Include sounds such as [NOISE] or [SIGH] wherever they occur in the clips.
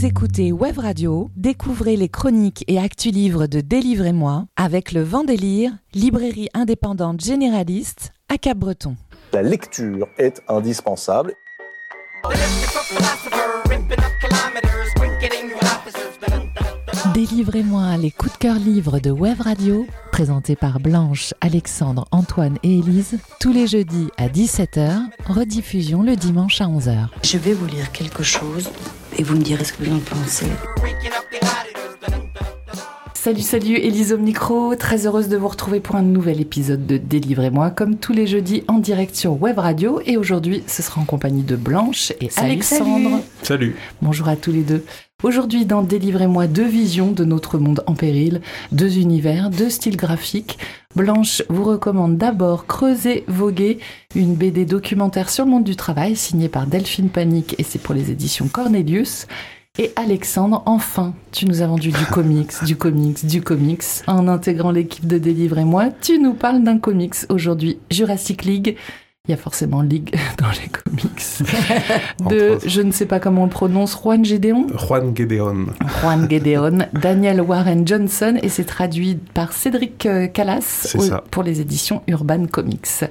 Vous écoutez Web Radio, découvrez les chroniques et actus livres de Délivrez-moi avec le Vendélire, librairie indépendante généraliste à Cap-Breton. La lecture est indispensable. Délivrez-moi les coups de cœur livres de Web Radio, présentés par Blanche, Alexandre, Antoine et Élise, tous les jeudis à 17h, rediffusion le dimanche à 11h. Je vais vous lire quelque chose et vous me direz ce que vous en pensez. Salut, salut, Élise au micro, très heureuse de vous retrouver pour un nouvel épisode de Délivrez-moi, comme tous les jeudis en direct sur Web Radio. Et aujourd'hui, ce sera en compagnie de Blanche et Alexandre. Salut. Bonjour à tous les deux. Aujourd'hui, dans Délivrez-moi, deux visions de notre monde en péril, deux univers, deux styles graphiques. Blanche vous recommande d'abord Creuser, Voguer, une BD documentaire sur le monde du travail signée par Delphine Panique et c'est pour les éditions Cornelius. Et Alexandre, enfin, tu nous as vendu du [LAUGHS] comics, du comics, du comics. En intégrant l'équipe de Délivrez-moi, tu nous parles d'un comics aujourd'hui, Jurassic League. Il y a forcément League [LAUGHS] dans les comics. [LAUGHS] De, je ne sais pas comment on le prononce, Juan Gedeon Juan Gedeon. Juan Gedeon, [LAUGHS] Daniel Warren Johnson, et c'est traduit par Cédric euh, Callas pour les éditions Urban Comics.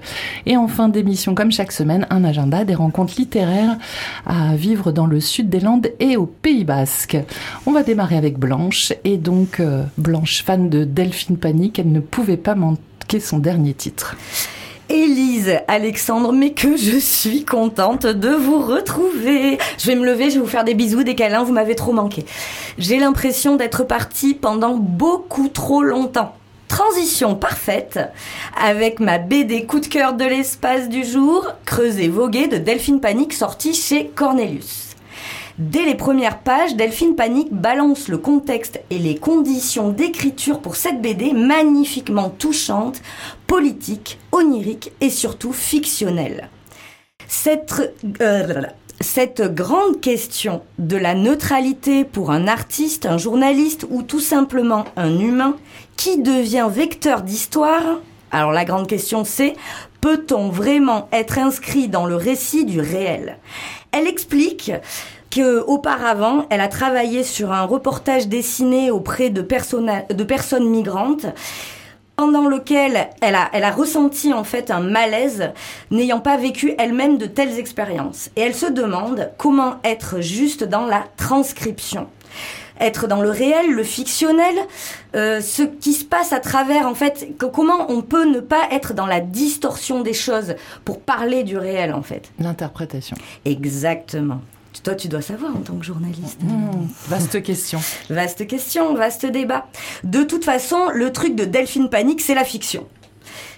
Et en fin d'émission, comme chaque semaine, un agenda des rencontres littéraires à vivre dans le sud des Landes et au Pays Basque. On va démarrer avec Blanche, et donc euh, Blanche, fan de Delphine Panique, elle ne pouvait pas manquer son dernier titre. Élise, Alexandre, mais que je suis contente de vous retrouver. Je vais me lever, je vais vous faire des bisous, des câlins, vous m'avez trop manqué. J'ai l'impression d'être partie pendant beaucoup trop longtemps. Transition parfaite avec ma BD coup de cœur de l'espace du jour, Creuser voguer de Delphine Panique sortie chez Cornelius. Dès les premières pages, Delphine Panique balance le contexte et les conditions d'écriture pour cette BD magnifiquement touchante, politique, onirique et surtout fictionnelle. Cette, euh, cette grande question de la neutralité pour un artiste, un journaliste ou tout simplement un humain qui devient vecteur d'histoire, alors la grande question c'est, peut-on vraiment être inscrit dans le récit du réel? Elle explique que auparavant, elle a travaillé sur un reportage dessiné auprès de personnes migrantes pendant lequel elle a, elle a ressenti en fait un malaise n'ayant pas vécu elle-même de telles expériences. Et elle se demande comment être juste dans la transcription. Être dans le réel, le fictionnel, euh, ce qui se passe à travers en fait, que- comment on peut ne pas être dans la distorsion des choses pour parler du réel en fait. L'interprétation. Exactement. Toi, tu dois savoir en tant que journaliste. Mmh, vaste question. Vaste question, vaste débat. De toute façon, le truc de Delphine Panique, c'est la fiction.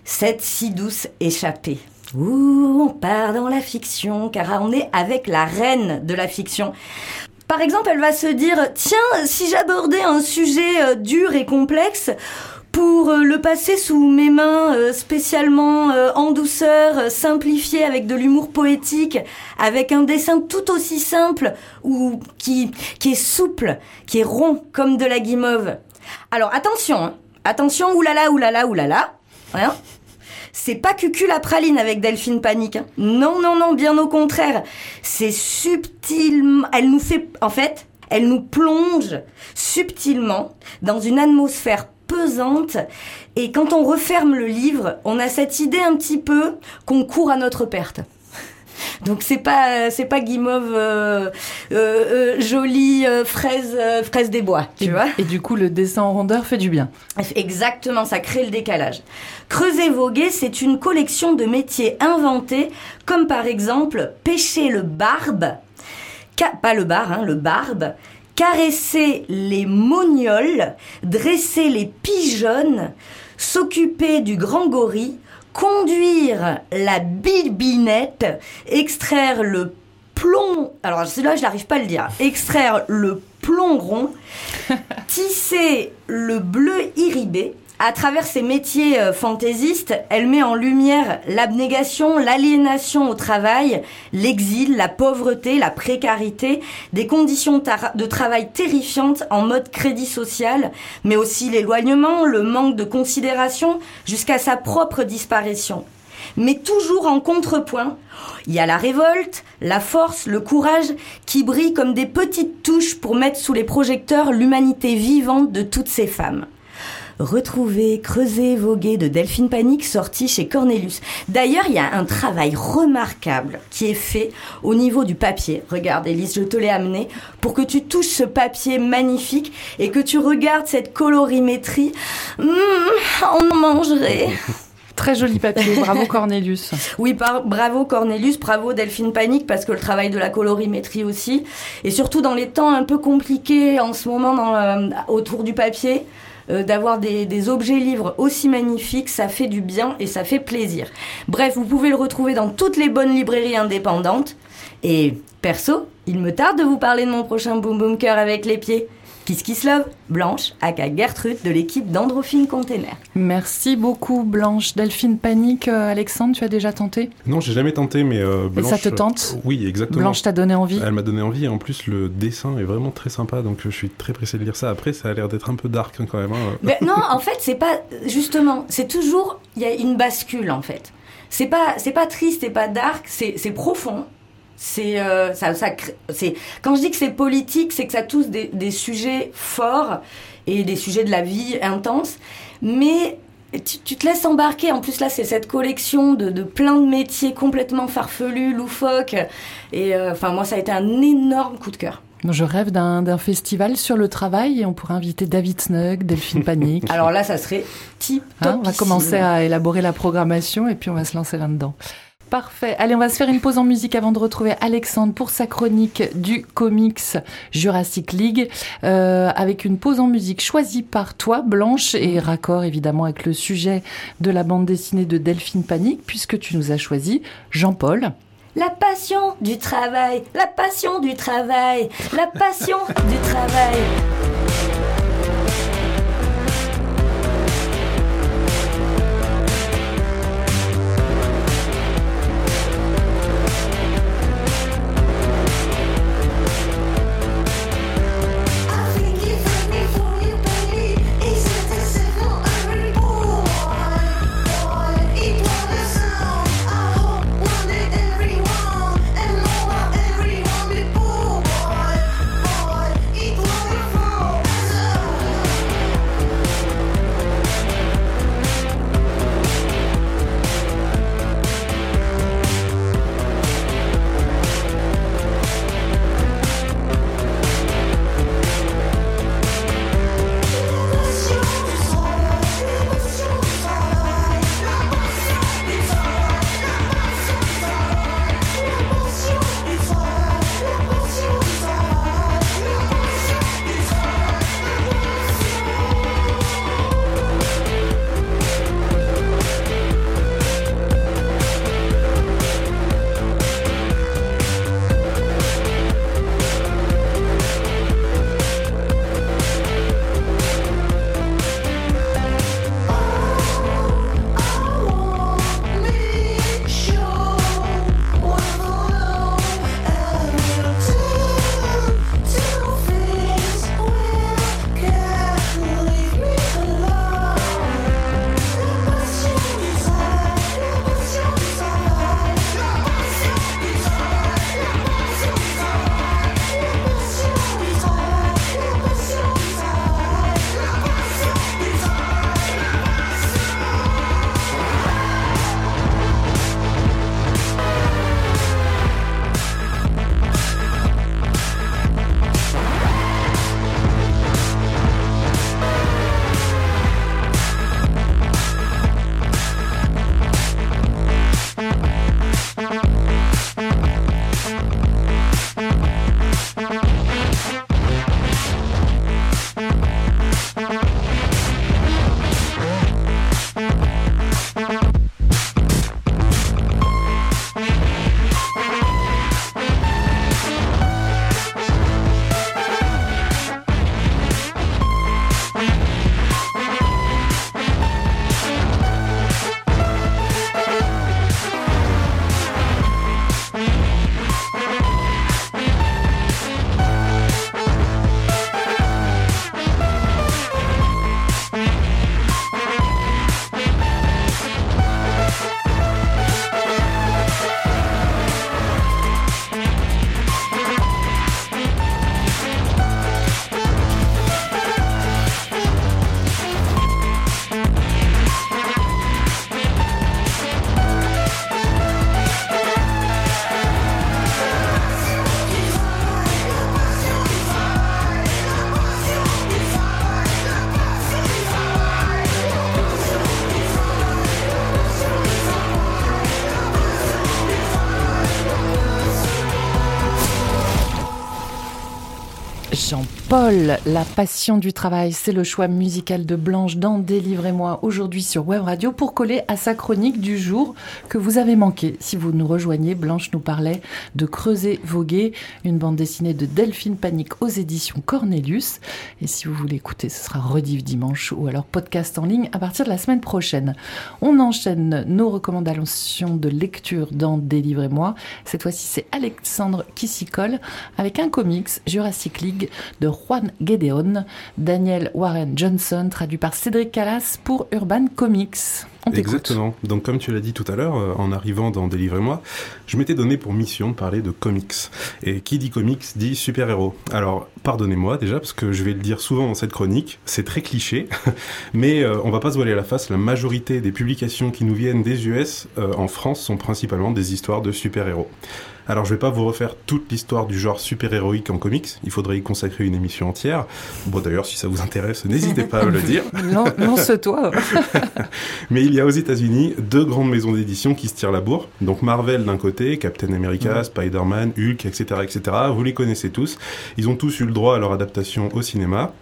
Cette si douce échappée. Ouh, on part dans la fiction, car on est avec la reine de la fiction. Par exemple, elle va se dire, tiens, si j'abordais un sujet euh, dur et complexe, pour euh, le passer sous mes mains euh, spécialement en douceur, simplifié avec de l'humour poétique, avec un dessin tout aussi simple ou qui qui est souple, qui est rond comme de la guimauve. Alors attention, hein. attention, oulala, oulala, oulala, hein? C'est pas cucul la praline avec Delphine Panique. hein. Non, non, non, bien au contraire. C'est subtilement. Elle nous fait. En fait, elle nous plonge subtilement dans une atmosphère pesante. Et quand on referme le livre, on a cette idée un petit peu qu'on court à notre perte. Donc c'est pas c'est pas guimauve euh, euh, euh, jolie fraise fraise des bois, tu et, vois. et du coup, le dessin en rondeur fait du bien. Exactement, ça crée le décalage. Creuser voguer, c'est une collection de métiers inventés, comme par exemple pêcher le barbe, pas le bar, hein, le barbe, caresser les mognoles, dresser les pigeonnes, s'occuper du grand gorille, conduire la bibinette, extraire le plomb, alors celui-là je n'arrive pas à le dire, extraire le plomb rond, [LAUGHS] tisser le bleu irribé. À travers ses métiers euh, fantaisistes, elle met en lumière l'abnégation, l'aliénation au travail, l'exil, la pauvreté, la précarité, des conditions de travail terrifiantes en mode crédit social, mais aussi l'éloignement, le manque de considération, jusqu'à sa propre disparition. mais toujours en contrepoint. Il y a la révolte, la force, le courage qui brillent comme des petites touches pour mettre sous les projecteurs l'humanité vivante de toutes ces femmes. Retrouvez, creusez, voguer de Delphine Panique sorti chez Cornelius. D'ailleurs, il y a un travail remarquable qui est fait au niveau du papier. Regarde, Elise, je te l'ai amené pour que tu touches ce papier magnifique et que tu regardes cette colorimétrie. Mmh, on mangerait. [LAUGHS] Très joli papier, bravo Cornelius. [LAUGHS] Oui, bravo Cornelius, bravo Delphine Panique, parce que le travail de la colorimétrie aussi, et surtout dans les temps un peu compliqués en ce moment dans, euh, autour du papier, euh, d'avoir des, objets livres aussi magnifiques, ça fait du bien et ça fait plaisir. Bref, vous pouvez le retrouver dans toutes les bonnes librairies indépendantes. Et perso, il me tarde de vous parler de mon prochain Boom Boom Cœur avec les pieds. Kiss Kiss Love, Blanche, aka Gertrude de l'équipe d'Androphine Container. Merci beaucoup Blanche. Delphine Panique, euh, Alexandre, tu as déjà tenté? Non, j'ai jamais tenté, mais euh, Blanche. Et ça te tente? Oui, exactement. Blanche t'a donné envie? Elle m'a donné envie et en plus le dessin est vraiment très sympa, donc je suis très pressé de lire ça. Après, ça a l'air d'être un peu dark hein, quand même. Hein. Mais [LAUGHS] non, en fait, c'est pas justement, c'est toujours il y a une bascule en fait. C'est pas c'est pas triste et pas dark, c'est profond c'est euh, ça, ça c'est quand je dis que c'est politique, c'est que ça touche des, des, sujets forts et des sujets de la vie intense, mais tu, tu te laisses embarquer. En plus là, c'est cette collection de, de, plein de métiers complètement farfelus, loufoques, et euh, enfin moi ça a été un énorme coup de cœur. Je rêve d'un festival sur le travail et on pourrait inviter David Snug, Delphine Panique. [LAUGHS] Alors là, ça serait type. Hein, on va commencer à élaborer la programmation et puis on va se lancer là-dedans. Parfait. Allez, on va se faire une pause en musique avant de retrouver Alexandre pour sa chronique du comics Jurassic League, euh, avec une pause en musique choisie par toi, Blanche, et raccord évidemment avec le sujet de la bande dessinée de Delphine Panique, puisque tu nous as choisi Jean-Paul. La passion du travail, la passion du travail, la passion du travail. Jean-Paul, la passion du travail, c'est le choix musical de Blanche dans Délivrez-moi aujourd'hui sur Web Radio pour coller à sa chronique du jour que vous avez manqué. Si vous nous rejoignez, Blanche nous parlait de Creuser Voguer, une bande dessinée de Delphine Panique aux éditions Cornelius. Et si vous voulez écouter, ce sera rediff dimanche ou alors podcast en ligne à partir de la semaine prochaine. On enchaîne nos recommandations de lecture dans Délivrez-moi. Cette fois-ci, c'est Alexandre qui s'y colle avec un comics Jurassic League de Juan Gedeon, Daniel Warren Johnson, traduit par Cédric Callas pour Urban Comics. On Exactement. Donc, comme tu l'as dit tout à l'heure, euh, en arrivant dans Délivrez-moi, je m'étais donné pour mission de parler de comics. Et qui dit comics dit super-héros. Alors, pardonnez-moi déjà, parce que je vais le dire souvent dans cette chronique, c'est très cliché, [LAUGHS] mais euh, on va pas se voiler la face, la majorité des publications qui nous viennent des US euh, en France sont principalement des histoires de super-héros. Alors je vais pas vous refaire toute l'histoire du genre super-héroïque en comics, il faudrait y consacrer une émission entière. Bon d'ailleurs si ça vous intéresse, n'hésitez pas à me le dire. [LAUGHS] non, lance-toi. [LAUGHS] Mais il y a aux États-Unis deux grandes maisons d'édition qui se tirent la bourre. Donc Marvel d'un côté, Captain America, Spider-Man, Hulk, etc., etc. Vous les connaissez tous. Ils ont tous eu droit à leur adaptation au cinéma.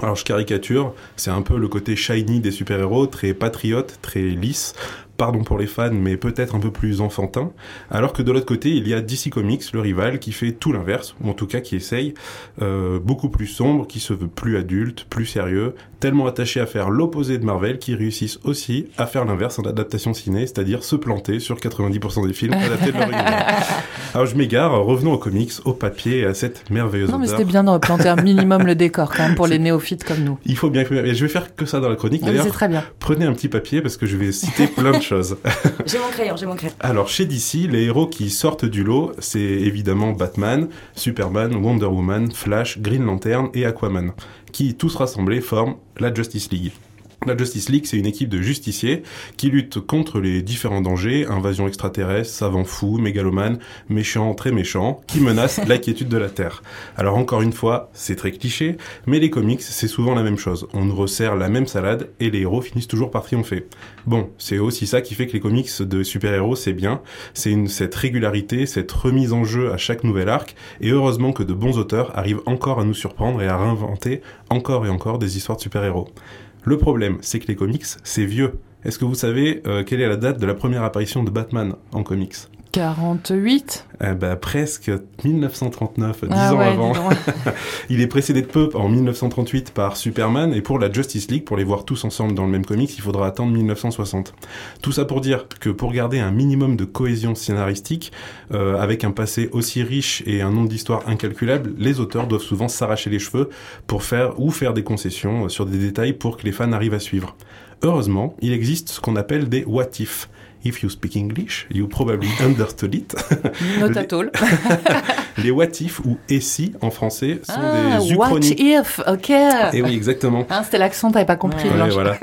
Alors je caricature, c'est un peu le côté shiny des super-héros, très patriote, très lisse, pardon pour les fans, mais peut-être un peu plus enfantin. Alors que de l'autre côté, il y a DC Comics, le rival, qui fait tout l'inverse, ou en tout cas qui essaye, euh, beaucoup plus sombre, qui se veut plus adulte, plus sérieux, tellement attaché à faire l'opposé de Marvel, qui réussissent aussi à faire l'inverse en adaptation ciné, c'est-à-dire se planter sur 90% des films adaptés de leur. [LAUGHS] Alors je m'égare, revenons aux comics, au papier à cette merveilleuse Non mais c'était bien de replanter un minimum le décor quand même pour [LAUGHS] les néophytes comme nous. Il faut bien que... Je vais faire que ça dans la chronique. Oui, c'est très bien. Prenez un petit papier parce que je vais citer plein de [LAUGHS] j'ai mon crayon, j'ai mon crayon. Alors chez DC, les héros qui sortent du lot, c'est évidemment Batman, Superman, Wonder Woman, Flash, Green Lantern et Aquaman, qui tous rassemblés forment la Justice League. La Justice League, c'est une équipe de justiciers qui luttent contre les différents dangers, invasion extraterrestre, savants fous, mégalomanes, méchants, très méchants, qui menacent la quiétude de la Terre. Alors encore une fois, c'est très cliché, mais les comics, c'est souvent la même chose. On nous resserre la même salade et les héros finissent toujours par triompher. Bon, c'est aussi ça qui fait que les comics de super-héros, c'est bien. C'est cette régularité, cette remise en jeu à chaque nouvel arc, et heureusement que de bons auteurs arrivent encore à nous surprendre et à réinventer encore et encore des histoires de super-héros. Le problème, c'est que les comics, c'est vieux. Est-ce que vous savez euh, quelle est la date de la première apparition de Batman en comics? 48 eh ben, Presque 1939, 10 ah ans avant. [LAUGHS] il est précédé de peu en 1938 par Superman, et pour la Justice League, pour les voir tous ensemble dans le même comics, il faudra attendre 1960. Tout ça pour dire que pour garder un minimum de cohésion scénaristique, euh, avec un passé aussi riche et un nombre d'histoires incalculable, les auteurs doivent souvent s'arracher les cheveux pour faire ou faire des concessions sur des détails pour que les fans arrivent à suivre. Heureusement, il existe ce qu'on appelle des what if. If you speak English, you probably [LAUGHS] understood it. Not at all. [LAUGHS] les what if ou et si en français sont ah, des uchronies. What if, ok. Et oui, exactement. Hein, C'était l'accent, t'avais pas compris. Ouais, voilà.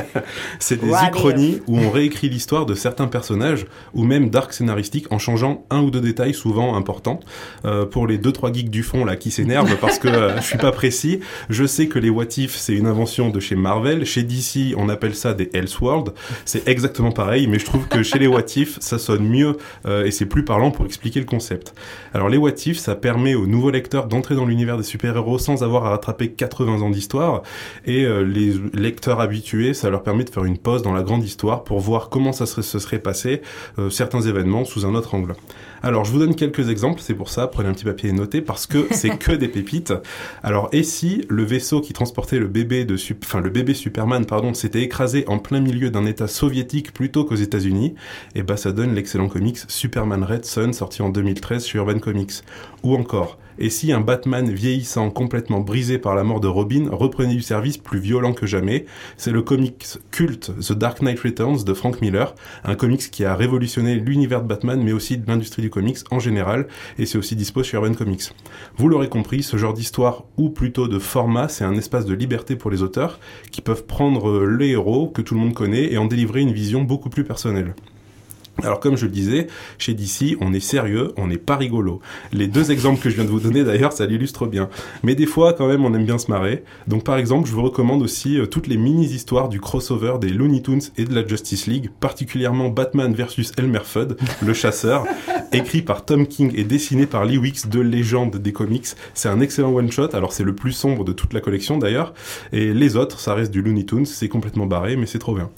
[LAUGHS] C'est des uchronies où on réécrit l'histoire de certains personnages ou même d'arcs scénaristiques en changeant un ou deux détails souvent importants. Euh, pour les deux trois geeks du fond là qui s'énervent parce que euh, je suis pas précis, je sais que les what if c'est une invention de chez Marvel. Chez DC, on appelle ça des Elseworlds. C'est exactement pareil, mais je trouve que chez les what ça sonne mieux euh, et c'est plus parlant pour expliquer le concept. Alors les what ça permet aux nouveaux lecteurs d'entrer dans l'univers des super-héros sans avoir à rattraper 80 ans d'histoire et euh, les lecteurs habitués, ça leur permet de faire une pause dans la grande histoire pour voir comment ça se serait passé euh, certains événements sous un autre angle. Alors, je vous donne quelques exemples, c'est pour ça, prenez un petit papier et notez, parce que c'est que des pépites. Alors, et si le vaisseau qui transportait le bébé de, enfin, le bébé Superman, pardon, s'était écrasé en plein milieu d'un état soviétique plutôt qu'aux États-Unis, et bah, ça donne l'excellent comics Superman Red Sun, sorti en 2013 chez Urban Comics. Ou encore, et si un Batman vieillissant complètement brisé par la mort de Robin reprenait du service plus violent que jamais C'est le comics culte The Dark Knight Returns de Frank Miller, un comics qui a révolutionné l'univers de Batman mais aussi de l'industrie du comics en général et c'est aussi dispo sur Urban Comics. Vous l'aurez compris, ce genre d'histoire ou plutôt de format, c'est un espace de liberté pour les auteurs qui peuvent prendre les héros que tout le monde connaît et en délivrer une vision beaucoup plus personnelle. Alors comme je le disais, chez DC, on est sérieux, on n'est pas rigolo. Les deux exemples que je viens de vous donner d'ailleurs, ça l'illustre bien. Mais des fois, quand même, on aime bien se marrer. Donc par exemple, je vous recommande aussi euh, toutes les mini-histoires du crossover des Looney Tunes et de la Justice League, particulièrement Batman versus Elmer Fudd, le chasseur, [LAUGHS] écrit par Tom King et dessiné par Lee Wicks de légende des comics. C'est un excellent one-shot, alors c'est le plus sombre de toute la collection d'ailleurs, et les autres, ça reste du Looney Tunes, c'est complètement barré, mais c'est trop bien.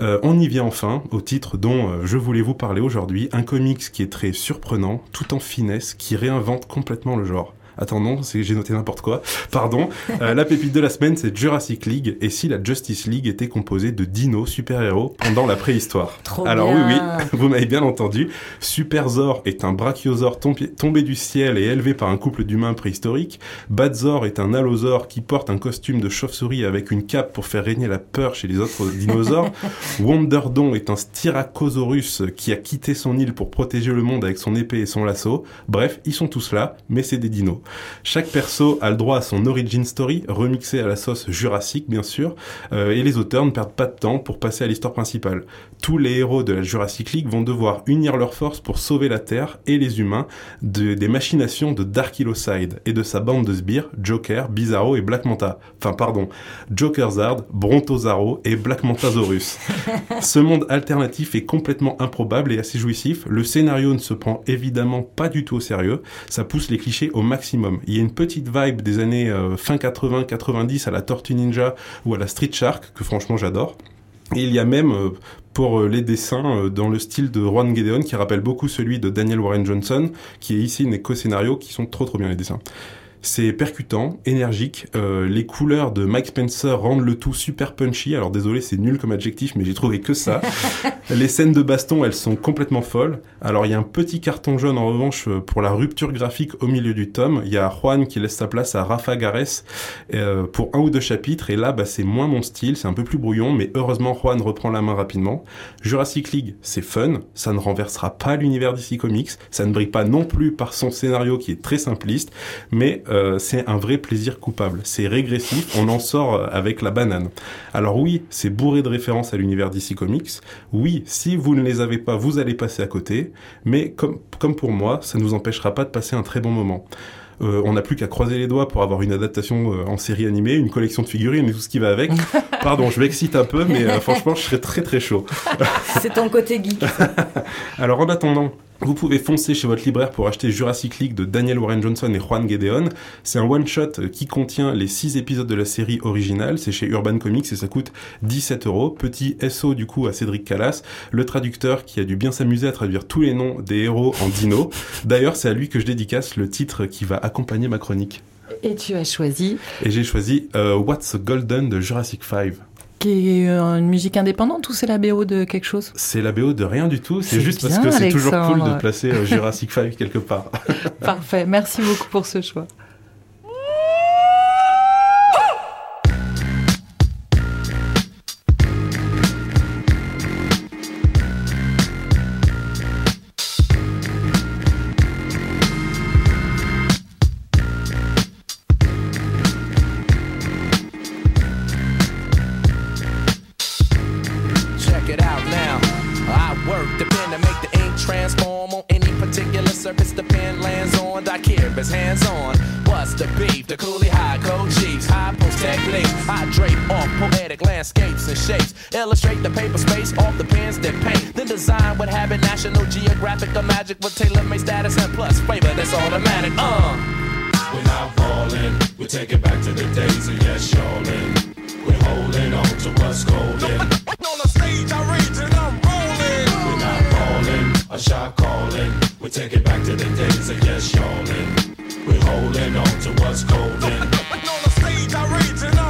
Euh, on y vient enfin au titre dont euh, je voulais vous parler aujourd'hui, un comics qui est très surprenant, tout en finesse, qui réinvente complètement le genre. Attends, non, j'ai noté n'importe quoi. Pardon. Euh, la pépite de la semaine, c'est Jurassic League. Et si la Justice League était composée de dinos super-héros pendant la préhistoire [LAUGHS] Trop Alors bien. oui, oui, [LAUGHS] vous m'avez bien entendu. Super Zor est un brachiosaure tombé, tombé du ciel et élevé par un couple d'humains préhistoriques. Badzor est un allosaure qui porte un costume de chauve-souris avec une cape pour faire régner la peur chez les autres dinosaures. [LAUGHS] Wonderdon est un styracosaurus qui a quitté son île pour protéger le monde avec son épée et son lasso. Bref, ils sont tous là, mais c'est des dinos. Chaque perso a le droit à son origin story, remixé à la sauce jurassique bien sûr, euh, et les auteurs ne perdent pas de temps pour passer à l'histoire principale. Tous les héros de la Jurassic League vont devoir unir leurs forces pour sauver la Terre et les humains de- des machinations de Dark Side et de sa bande de sbires, Joker, Bizarro et Black Manta. Enfin pardon, Jokerzard, Brontozaro et Black Mantasaurus. [LAUGHS] Ce monde alternatif est complètement improbable et assez jouissif. Le scénario ne se prend évidemment pas du tout au sérieux. Ça pousse les clichés au maximum. Il y a une petite vibe des années euh, fin 80-90 à la Tortue Ninja ou à la Street Shark que franchement j'adore. Et il y a même euh, pour euh, les dessins dans le style de Juan Gedeon qui rappelle beaucoup celui de Daniel Warren Johnson qui est ici n'est co-scénario qui sont trop trop bien les dessins. C'est percutant, énergique. euh, les couleurs de Mike Spencer rendent le tout super punchy. Alors désolé, c'est nul comme adjectif, mais j'ai trouvé que ça. [LAUGHS] les scènes de baston, elles sont complètement folles. Alors il y a un petit carton jaune en revanche pour la rupture graphique au milieu du tome. Il y a Juan qui laisse sa place à Rafa Gares euh, pour un ou deux chapitres. Et là, bah, c'est moins mon style, c'est un peu plus brouillon, mais heureusement Juan reprend la main rapidement. Jurassic League, c'est fun. Ça ne renversera pas l'univers d'ici Comics. Ça ne brille pas non plus par son scénario qui est très simpliste, mais euh, c'est un vrai plaisir coupable. C'est régressif, on en sort euh, avec la banane. Alors oui, c'est bourré de références à l'univers d'ici Comics. Oui, si vous ne les avez pas, vous allez passer à côté. Mais comme, comme pour moi, ça ne nous empêchera pas de passer un très bon moment. Euh, on n'a plus qu'à croiser les doigts pour avoir une adaptation euh, en série animée, une collection de figurines et tout ce qui va avec. [LAUGHS] Pardon, je m'excite un peu, mais euh, franchement, je serais très très chaud. C'est ton côté geek. [LAUGHS] Alors en attendant, vous pouvez foncer chez votre libraire pour acheter Jurassic League de Daniel Warren Johnson et Juan Gedeon. C'est un one-shot qui contient les 6 épisodes de la série originale. C'est chez Urban Comics et ça coûte 17 euros. Petit SO du coup à Cédric Callas, le traducteur qui a dû bien s'amuser à traduire tous les noms des héros en dino. D'ailleurs, c'est à lui que je dédicace le titre qui va accompagner ma chronique. Et tu as choisi, Et j'ai choisi euh, What's Golden de Jurassic 5. Qui est euh, une musique indépendante ou c'est la BO de quelque chose? C'est la BO de rien du tout, c'est juste parce que c'est toujours cool de placer euh, Jurassic 5 quelque part. [LAUGHS] Parfait, merci beaucoup pour ce choix. Landscapes and shapes. Illustrate the paper space off the pens that paint. The design what habit National Geographic or magic with tailor made status and plus flavor that's automatic. Uh. We're not falling. We take it back to the days of yes, y'allin'. We're holding on to what's golden. On the stage, I rage and I'm rolling. We're not falling. A shot calling. We take it back to the days of yes, y'allin'. We're holding on to what's golden. On the stage, I rage and I'm.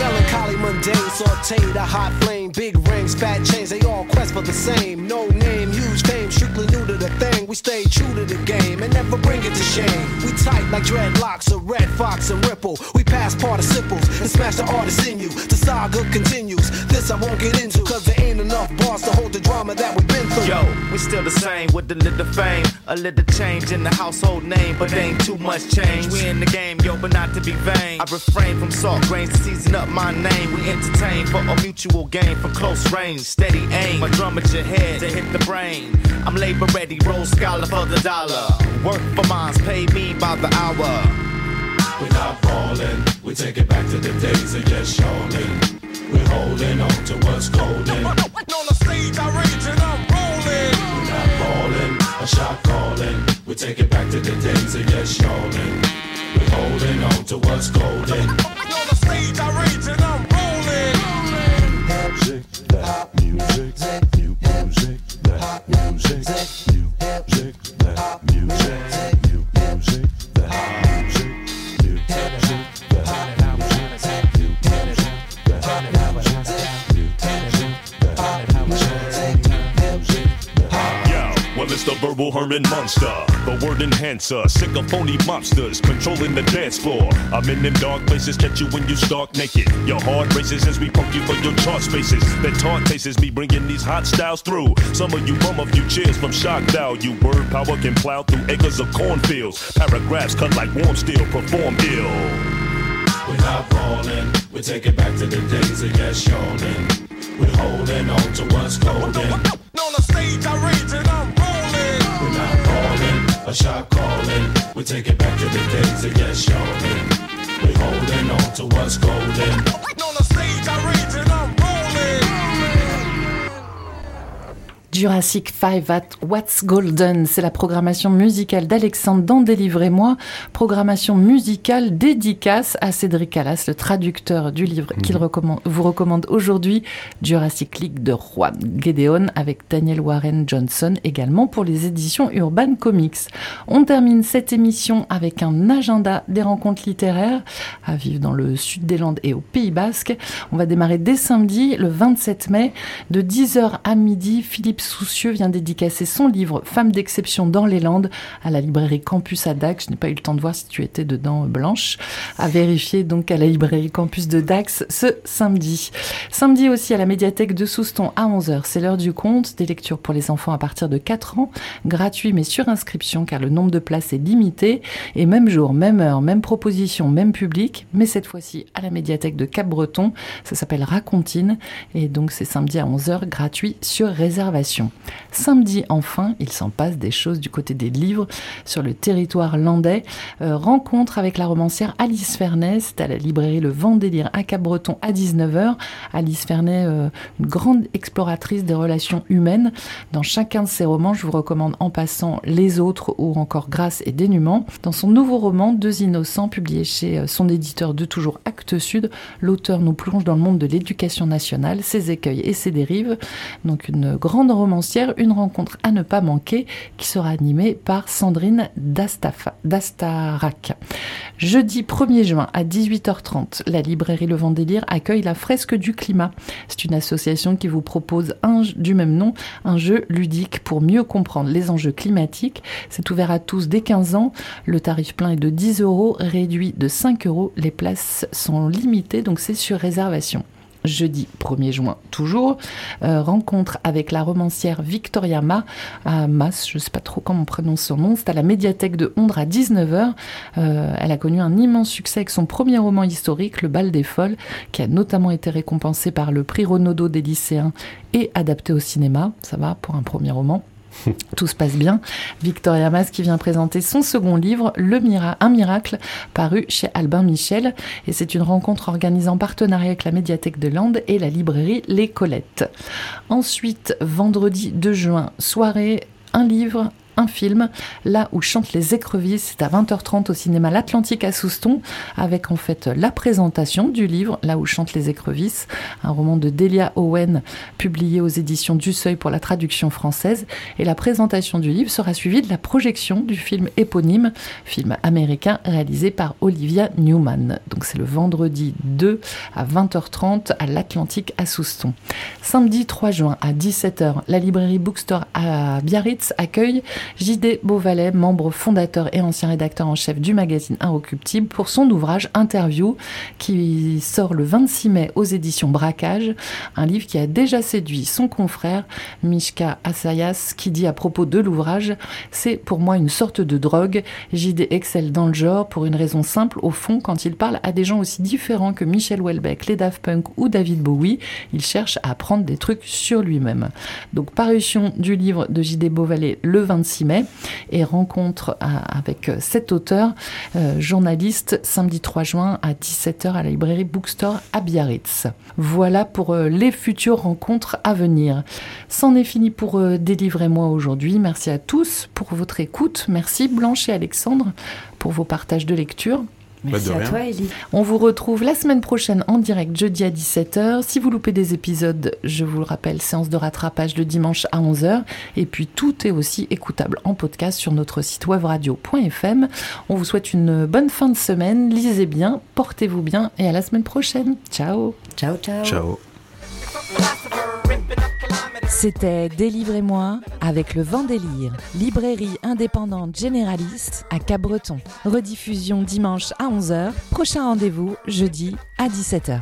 Melancholy, mundane, sauteed, a hot flame, big rings, fat chains, they all quest for the same. No name, huge fame, strictly new to the thing. We stay true to the game and never bring it to shame. We tight like dreadlocks, a red fox and ripple. We pass participles and smash the artist in you. The saga continues. This I won't get into, cause there ain't enough bars to hold the drama that through. Yo, we still the same with a little fame, a little change in the household name, but ain't too much change. We in the game, yo, but not to be vain. I refrain from salt grains to season up my name. We entertain for a mutual gain from close range, steady aim. My drum at your head to hit the brain. I'm labor ready, roll scholar for the dollar. Work for mines, pay me by the hour. We're not falling. We take it back to the days of yes, y'allin'. We're holding on to what's golden. On the stage, I rage and I'm not a shot calling. We take it back to the days of yes, y'allin'. We're holding on to what's golden. On the stage, I rage and I'm verbal Monster, the word enhancer. Sick of phony mobsters controlling the dance floor. I'm in them dark places, catch you when you start naked. Your heart races as we pump you for your chart spaces. That taunt faces me bringing these hot styles through. Some of you bum a few cheers from shock value. Word power can plow through acres of cornfields. Paragraphs cut like warm steel, perform ill. We're not ballin', we take it back to the days of yes, y'allin'. We're holding on to what's golden. On the stage, I rage and I'm a shot calling. We take it back to the days of yes, y'allin'. We're holding on to what's golden. On the stage, I rage Jurassic 5 at What's Golden, c'est la programmation musicale d'Alexandre dans Délivrez-moi, programmation musicale dédicace à Cédric Callas, le traducteur du livre qu'il recommande, vous recommande aujourd'hui, Jurassic League de Juan Gedeon, avec Daniel Warren Johnson, également pour les éditions Urban Comics. On termine cette émission avec un agenda des rencontres littéraires à vivre dans le sud des Landes et au Pays Basque. On va démarrer dès samedi, le 27 mai, de 10h à midi. Philippe Soucieux vient dédicacer son livre Femmes d'exception dans les Landes à la librairie Campus à Dax. Je n'ai pas eu le temps de voir si tu étais dedans, Blanche. À vérifier donc à la librairie Campus de Dax ce samedi. Samedi aussi à la médiathèque de Souston à 11h. C'est l'heure du conte, des lectures pour les enfants à partir de 4 ans, gratuit mais sur inscription car le nombre de places est limité. Et même jour, même heure, même proposition, même public, mais cette fois-ci à la médiathèque de Cap-Breton. Ça s'appelle Racontine et donc c'est samedi à 11h, gratuit sur réservation. Samedi enfin, il s'en passe des choses du côté des livres sur le territoire landais. Euh, rencontre avec la romancière Alice Fernet, c'est à la librairie Le Vent des Lyres à Cap-Breton à 19h. Alice Fernet, euh, une grande exploratrice des relations humaines. Dans chacun de ses romans, je vous recommande en passant Les Autres ou encore Grâce et Dénuement. Dans son nouveau roman, Deux Innocents, publié chez euh, son éditeur de toujours Actes Sud, l'auteur nous plonge dans le monde de l'éducation nationale, ses écueils et ses dérives. Donc une grande romancière, une rencontre à ne pas manquer qui sera animée par Sandrine Dastarac. Jeudi 1er juin à 18h30, la librairie Le Vendélire accueille la fresque du climat. C'est une association qui vous propose un, du même nom un jeu ludique pour mieux comprendre les enjeux climatiques. C'est ouvert à tous dès 15 ans. Le tarif plein est de 10 euros, réduit de 5 euros. Les places sont limitées, donc c'est sur réservation jeudi 1er juin toujours, euh, rencontre avec la romancière Victoria Ma à Mas, je ne sais pas trop comment on prononce son nom, c'est à la médiathèque de Ondre à 19h. Euh, elle a connu un immense succès avec son premier roman historique, Le bal des folles, qui a notamment été récompensé par le prix Renaudot des lycéens et adapté au cinéma, ça va pour un premier roman. [LAUGHS] Tout se passe bien. Victoria Mas qui vient présenter son second livre, Le Mira Un miracle, paru chez Albin Michel. Et c'est une rencontre organisée en partenariat avec la médiathèque de Landes et la librairie Les Colettes. Ensuite, vendredi 2 juin, soirée, un livre, un film, là où chantent les écrevisses, c'est à 20h30 au cinéma L'Atlantique à Souston, avec en fait la présentation du livre, là où chantent les écrevisses, un roman de Delia Owen, publié aux éditions du Seuil pour la traduction française, et la présentation du livre sera suivie de la projection du film éponyme, film américain réalisé par Olivia Newman. Donc c'est le vendredi 2 à 20h30 à l'Atlantique à Souston. Samedi 3 juin à 17h, la librairie Bookstore à Biarritz accueille JD Beauvalet, membre fondateur et ancien rédacteur en chef du magazine Inrecuptible, pour son ouvrage Interview, qui sort le 26 mai aux éditions Braquage, un livre qui a déjà séduit son confrère Mishka Asayas, qui dit à propos de l'ouvrage, c'est pour moi une sorte de drogue. JD excelle dans le genre pour une raison simple, au fond, quand il parle à des gens aussi différents que Michel Houellebecq, les Daft Punk ou David Bowie, il cherche à apprendre des trucs sur lui-même. Donc parution du livre de JD Beauvalet le 26 26 mai et rencontre à- avec cet auteur, euh, journaliste, samedi 3 juin à 17h à la librairie Bookstore à Biarritz. Voilà pour euh, les futures rencontres à venir. C'en est fini pour euh, Délivrez-moi aujourd'hui. Merci à tous pour votre écoute. Merci Blanche et Alexandre pour vos partages de lecture. Merci de à toi, Ellie. On vous retrouve la semaine prochaine en direct jeudi à 17h. Si vous loupez des épisodes, je vous le rappelle, séance de rattrapage le dimanche à 11h. Et puis tout est aussi écoutable en podcast sur notre site webradio.fm. On vous souhaite une bonne fin de semaine. Lisez bien, portez-vous bien et à la semaine prochaine. Ciao Ciao, ciao. Ciao. C'était Délivrez-moi avec le vent délire, librairie indépendante généraliste à Cabreton. Rediffusion dimanche à 11h, prochain rendez-vous jeudi à 17h.